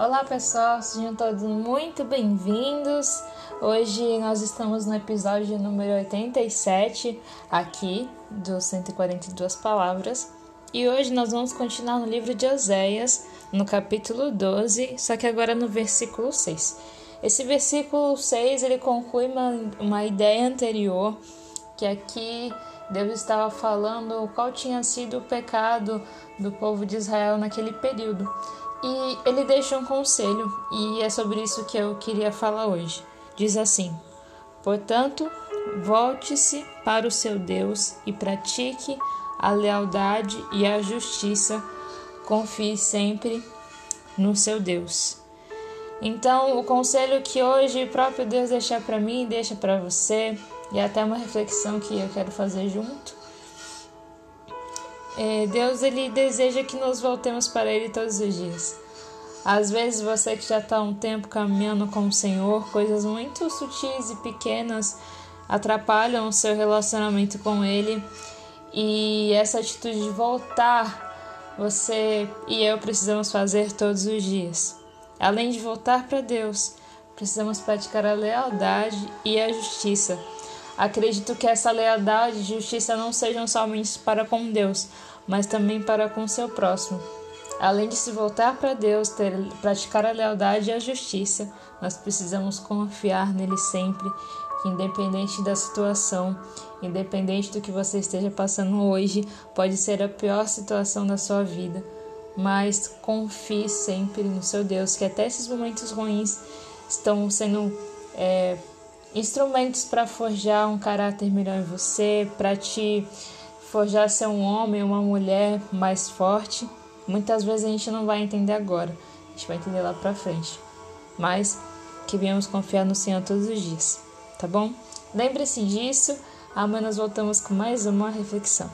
Olá pessoal, sejam todos muito bem-vindos. Hoje nós estamos no episódio número 87 aqui dos 142 palavras e hoje nós vamos continuar no livro de Oséias, no capítulo 12, só que agora no versículo 6. Esse versículo 6 ele conclui uma, uma ideia anterior que aqui Deus estava falando qual tinha sido o pecado do povo de Israel naquele período. E ele deixa um conselho, e é sobre isso que eu queria falar hoje. Diz assim: Portanto, volte-se para o seu Deus e pratique a lealdade e a justiça. Confie sempre no seu Deus. Então, o conselho que hoje o próprio Deus deixa para mim, deixa para você, e até uma reflexão que eu quero fazer junto. É, Deus ele deseja que nos voltemos para Ele todos os dias. Às vezes você que já está um tempo caminhando com o Senhor, coisas muito sutis e pequenas atrapalham o seu relacionamento com Ele e essa atitude de voltar, você e eu precisamos fazer todos os dias. Além de voltar para Deus, precisamos praticar a lealdade e a justiça Acredito que essa lealdade e justiça não sejam somente para com Deus, mas também para com seu próximo. Além de se voltar para Deus, ter, praticar a lealdade e a justiça, nós precisamos confiar nele sempre, independente da situação, independente do que você esteja passando hoje, pode ser a pior situação da sua vida, mas confie sempre no seu Deus, que até esses momentos ruins estão sendo é, instrumentos para forjar um caráter melhor em você, para te forjar ser um homem, uma mulher mais forte. Muitas vezes a gente não vai entender agora, a gente vai entender lá para frente. Mas que venhamos confiar no Senhor todos os dias, tá bom? Lembre-se disso. Amanhã nós voltamos com mais uma reflexão.